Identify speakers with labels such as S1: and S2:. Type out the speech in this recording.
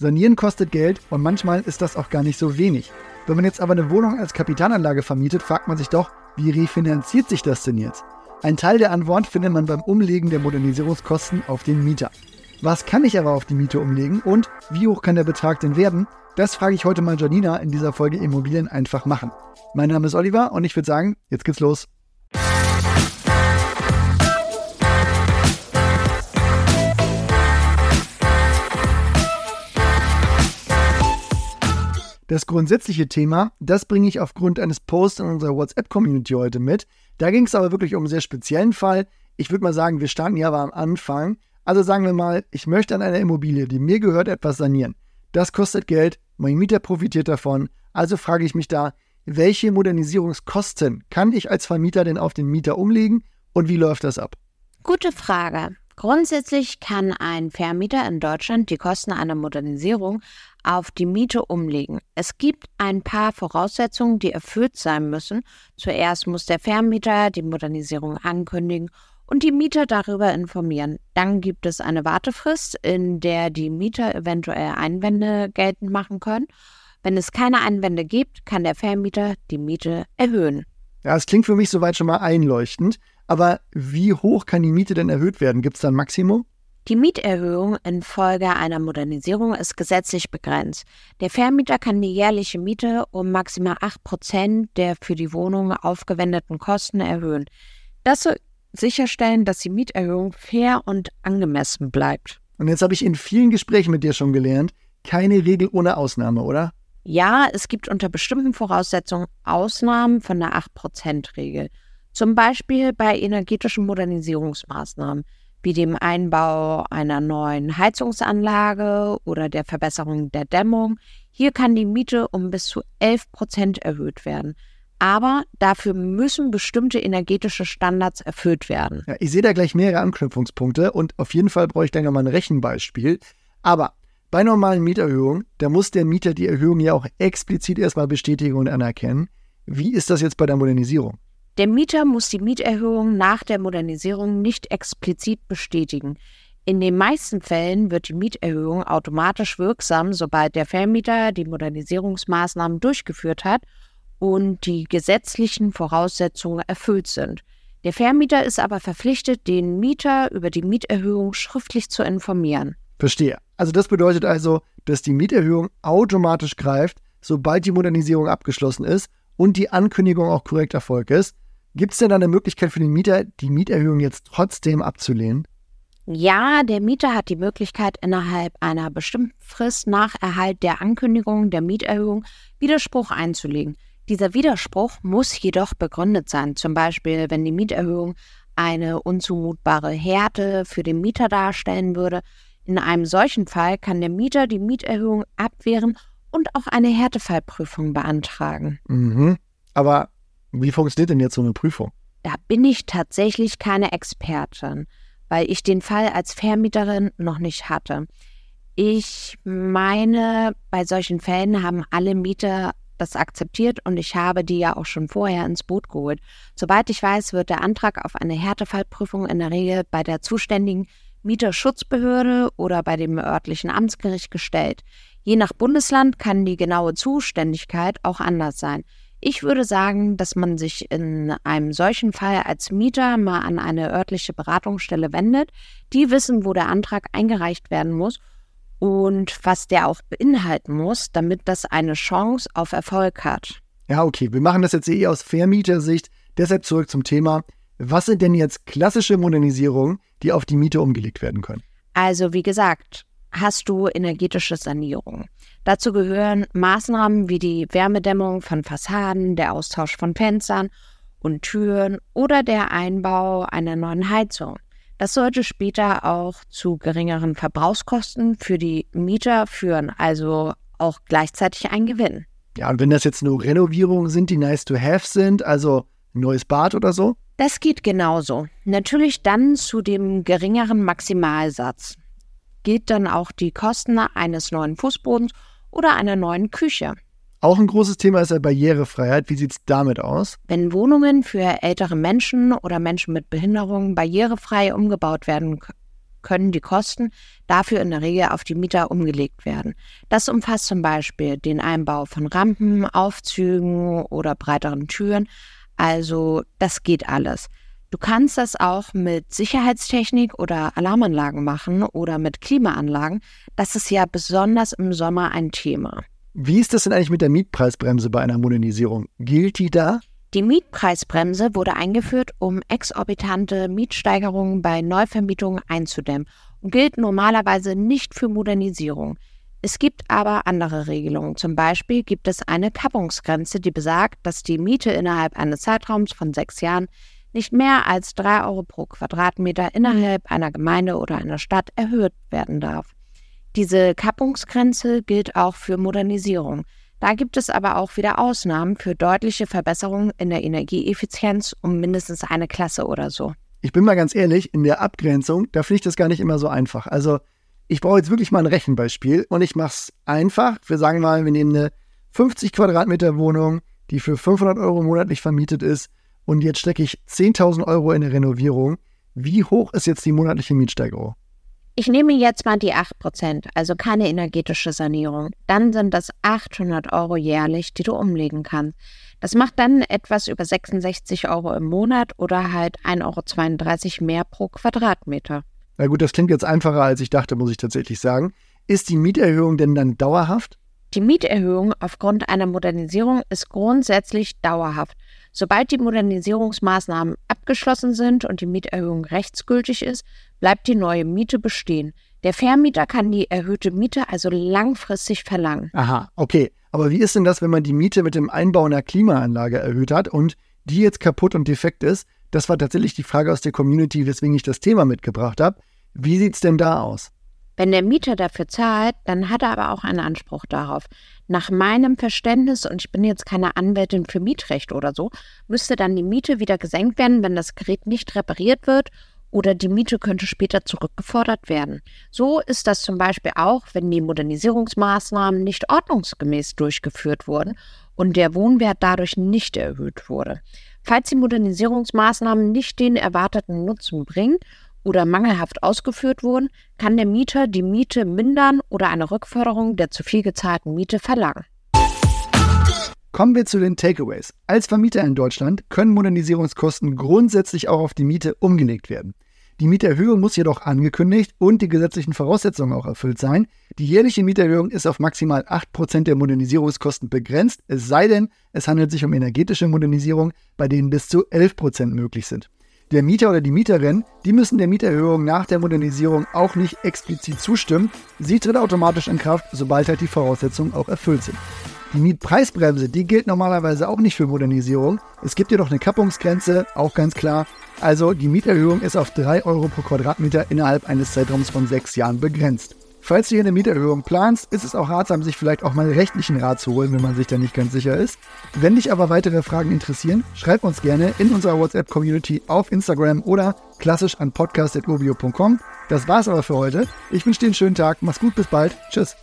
S1: Sanieren kostet Geld und manchmal ist das auch gar nicht so wenig. Wenn man jetzt aber eine Wohnung als Kapitalanlage vermietet, fragt man sich doch, wie refinanziert sich das denn jetzt? Ein Teil der Antwort findet man beim Umlegen der Modernisierungskosten auf den Mieter. Was kann ich aber auf die Miete umlegen und wie hoch kann der Betrag denn werden? Das frage ich heute mal Janina in dieser Folge Immobilien einfach machen. Mein Name ist Oliver und ich würde sagen, jetzt geht's los. Das grundsätzliche Thema, das bringe ich aufgrund eines Posts in unserer WhatsApp-Community heute mit. Da ging es aber wirklich um einen sehr speziellen Fall. Ich würde mal sagen, wir starten ja aber am Anfang. Also sagen wir mal, ich möchte an einer Immobilie, die mir gehört, etwas sanieren. Das kostet Geld, mein Mieter profitiert davon. Also frage ich mich da, welche Modernisierungskosten kann ich als Vermieter denn auf den Mieter umlegen und wie läuft das ab?
S2: Gute Frage. Grundsätzlich kann ein Vermieter in Deutschland die Kosten einer Modernisierung auf die Miete umlegen. Es gibt ein paar Voraussetzungen, die erfüllt sein müssen. Zuerst muss der Vermieter die Modernisierung ankündigen und die Mieter darüber informieren. Dann gibt es eine Wartefrist, in der die Mieter eventuell Einwände geltend machen können. Wenn es keine Einwände gibt, kann der Vermieter die Miete erhöhen.
S1: Ja, es klingt für mich soweit schon mal einleuchtend. Aber wie hoch kann die Miete denn erhöht werden? Gibt es da ein Maximum?
S2: Die Mieterhöhung infolge einer Modernisierung ist gesetzlich begrenzt. Der Vermieter kann die jährliche Miete um maximal 8% der für die Wohnung aufgewendeten Kosten erhöhen. Das soll sicherstellen, dass die Mieterhöhung fair und angemessen bleibt.
S1: Und jetzt habe ich in vielen Gesprächen mit dir schon gelernt, keine Regel ohne Ausnahme, oder?
S2: Ja, es gibt unter bestimmten Voraussetzungen Ausnahmen von der 8%-Regel. Zum Beispiel bei energetischen Modernisierungsmaßnahmen wie dem Einbau einer neuen Heizungsanlage oder der Verbesserung der Dämmung. Hier kann die Miete um bis zu 11 Prozent erhöht werden. Aber dafür müssen bestimmte energetische Standards erfüllt werden.
S1: Ja, ich sehe da gleich mehrere Anknüpfungspunkte und auf jeden Fall brauche ich da nochmal ein Rechenbeispiel. Aber bei normalen Mieterhöhungen, da muss der Mieter die Erhöhung ja auch explizit erstmal bestätigen und anerkennen. Wie ist das jetzt bei der Modernisierung?
S2: Der Mieter muss die Mieterhöhung nach der Modernisierung nicht explizit bestätigen. In den meisten Fällen wird die Mieterhöhung automatisch wirksam, sobald der Vermieter die Modernisierungsmaßnahmen durchgeführt hat und die gesetzlichen Voraussetzungen erfüllt sind. Der Vermieter ist aber verpflichtet, den Mieter über die Mieterhöhung schriftlich zu informieren.
S1: Verstehe. Also das bedeutet also, dass die Mieterhöhung automatisch greift, sobald die Modernisierung abgeschlossen ist und die Ankündigung auch korrekt erfolgt ist. Gibt es denn da eine Möglichkeit für den Mieter, die Mieterhöhung jetzt trotzdem abzulehnen?
S2: Ja, der Mieter hat die Möglichkeit, innerhalb einer bestimmten Frist nach Erhalt der Ankündigung der Mieterhöhung Widerspruch einzulegen. Dieser Widerspruch muss jedoch begründet sein, zum Beispiel wenn die Mieterhöhung eine unzumutbare Härte für den Mieter darstellen würde. In einem solchen Fall kann der Mieter die Mieterhöhung abwehren und auch eine Härtefallprüfung beantragen.
S1: Mhm. Aber wie funktioniert denn jetzt so eine Prüfung?
S2: Da bin ich tatsächlich keine Expertin, weil ich den Fall als Vermieterin noch nicht hatte. Ich meine, bei solchen Fällen haben alle Mieter das akzeptiert und ich habe die ja auch schon vorher ins Boot geholt. Soweit ich weiß, wird der Antrag auf eine Härtefallprüfung in der Regel bei der zuständigen Mieterschutzbehörde oder bei dem örtlichen Amtsgericht gestellt. Je nach Bundesland kann die genaue Zuständigkeit auch anders sein. Ich würde sagen, dass man sich in einem solchen Fall als Mieter mal an eine örtliche Beratungsstelle wendet. Die wissen, wo der Antrag eingereicht werden muss und was der auch beinhalten muss, damit das eine Chance auf Erfolg hat.
S1: Ja, okay, wir machen das jetzt eh aus Vermietersicht. Deshalb zurück zum Thema. Was sind denn jetzt klassische Modernisierungen, die auf die Miete umgelegt werden können?
S2: Also, wie gesagt, hast du energetische Sanierung. Dazu gehören Maßnahmen wie die Wärmedämmung von Fassaden, der Austausch von Fenstern und Türen oder der Einbau einer neuen Heizung. Das sollte später auch zu geringeren Verbrauchskosten für die Mieter führen, also auch gleichzeitig ein Gewinn.
S1: Ja, und wenn das jetzt nur Renovierungen sind, die nice to have sind, also ein neues Bad oder so?
S2: Das geht genauso. Natürlich dann zu dem geringeren Maximalsatz gilt dann auch die Kosten eines neuen Fußbodens oder einer neuen Küche.
S1: Auch ein großes Thema ist ja Barrierefreiheit. Wie sieht es damit aus?
S2: Wenn Wohnungen für ältere Menschen oder Menschen mit Behinderungen barrierefrei umgebaut werden können die Kosten dafür in der Regel auf die Mieter umgelegt werden. Das umfasst zum Beispiel den Einbau von Rampen, Aufzügen oder breiteren Türen. Also das geht alles. Du kannst das auch mit Sicherheitstechnik oder Alarmanlagen machen oder mit Klimaanlagen. Das ist ja besonders im Sommer ein Thema.
S1: Wie ist das denn eigentlich mit der Mietpreisbremse bei einer Modernisierung? Gilt die da?
S2: Die Mietpreisbremse wurde eingeführt, um exorbitante Mietsteigerungen bei Neuvermietungen einzudämmen und gilt normalerweise nicht für Modernisierung. Es gibt aber andere Regelungen. Zum Beispiel gibt es eine Kappungsgrenze, die besagt, dass die Miete innerhalb eines Zeitraums von sechs Jahren nicht mehr als 3 Euro pro Quadratmeter innerhalb einer Gemeinde oder einer Stadt erhöht werden darf. Diese Kappungsgrenze gilt auch für Modernisierung. Da gibt es aber auch wieder Ausnahmen für deutliche Verbesserungen in der Energieeffizienz um mindestens eine Klasse oder so.
S1: Ich bin mal ganz ehrlich, in der Abgrenzung, da finde ich das gar nicht immer so einfach. Also, ich brauche jetzt wirklich mal ein Rechenbeispiel und ich mache es einfach. Wir sagen mal, wir nehmen eine 50 Quadratmeter Wohnung, die für 500 Euro monatlich vermietet ist und jetzt stecke ich 10.000 Euro in eine Renovierung. Wie hoch ist jetzt die monatliche Mietsteigerung?
S2: Ich nehme jetzt mal die 8%, also keine energetische Sanierung. Dann sind das 800 Euro jährlich, die du umlegen kannst. Das macht dann etwas über 66 Euro im Monat oder halt 1,32 Euro mehr pro Quadratmeter.
S1: Na gut, das klingt jetzt einfacher, als ich dachte, muss ich tatsächlich sagen. Ist die Mieterhöhung denn dann dauerhaft?
S2: Die Mieterhöhung aufgrund einer Modernisierung ist grundsätzlich dauerhaft. Sobald die Modernisierungsmaßnahmen abgeschlossen sind und die Mieterhöhung rechtsgültig ist, bleibt die neue Miete bestehen. Der Vermieter kann die erhöhte Miete also langfristig verlangen.
S1: Aha, okay. Aber wie ist denn das, wenn man die Miete mit dem Einbau einer Klimaanlage erhöht hat und die jetzt kaputt und defekt ist? Das war tatsächlich die Frage aus der Community, weswegen ich das Thema mitgebracht habe. Wie sieht es denn da aus?
S2: Wenn der Mieter dafür zahlt, dann hat er aber auch einen Anspruch darauf. Nach meinem Verständnis, und ich bin jetzt keine Anwältin für Mietrecht oder so, müsste dann die Miete wieder gesenkt werden, wenn das Gerät nicht repariert wird oder die Miete könnte später zurückgefordert werden. So ist das zum Beispiel auch, wenn die Modernisierungsmaßnahmen nicht ordnungsgemäß durchgeführt wurden und der Wohnwert dadurch nicht erhöht wurde. Falls die Modernisierungsmaßnahmen nicht den erwarteten Nutzen bringen oder mangelhaft ausgeführt wurden, kann der Mieter die Miete mindern oder eine Rückforderung der zu viel gezahlten Miete verlangen.
S1: Kommen wir zu den Takeaways. Als Vermieter in Deutschland können Modernisierungskosten grundsätzlich auch auf die Miete umgelegt werden. Die Mieterhöhung muss jedoch angekündigt und die gesetzlichen Voraussetzungen auch erfüllt sein. Die jährliche Mieterhöhung ist auf maximal 8% der Modernisierungskosten begrenzt, es sei denn, es handelt sich um energetische Modernisierung, bei denen bis zu 11% möglich sind. Der Mieter oder die Mieterin, die müssen der Mieterhöhung nach der Modernisierung auch nicht explizit zustimmen. Sie tritt automatisch in Kraft, sobald halt die Voraussetzungen auch erfüllt sind. Die Mietpreisbremse, die gilt normalerweise auch nicht für Modernisierung. Es gibt jedoch eine Kappungsgrenze, auch ganz klar. Also die Mieterhöhung ist auf 3 Euro pro Quadratmeter innerhalb eines Zeitraums von sechs Jahren begrenzt. Falls du hier eine Mieterhöhung planst, ist es auch ratsam, sich vielleicht auch mal rechtlichen Rat zu holen, wenn man sich da nicht ganz sicher ist. Wenn dich aber weitere Fragen interessieren, schreib uns gerne in unserer WhatsApp-Community auf Instagram oder klassisch an podcast.urbio.com. Das war's aber für heute. Ich wünsche dir einen schönen Tag. Mach's gut, bis bald. Tschüss.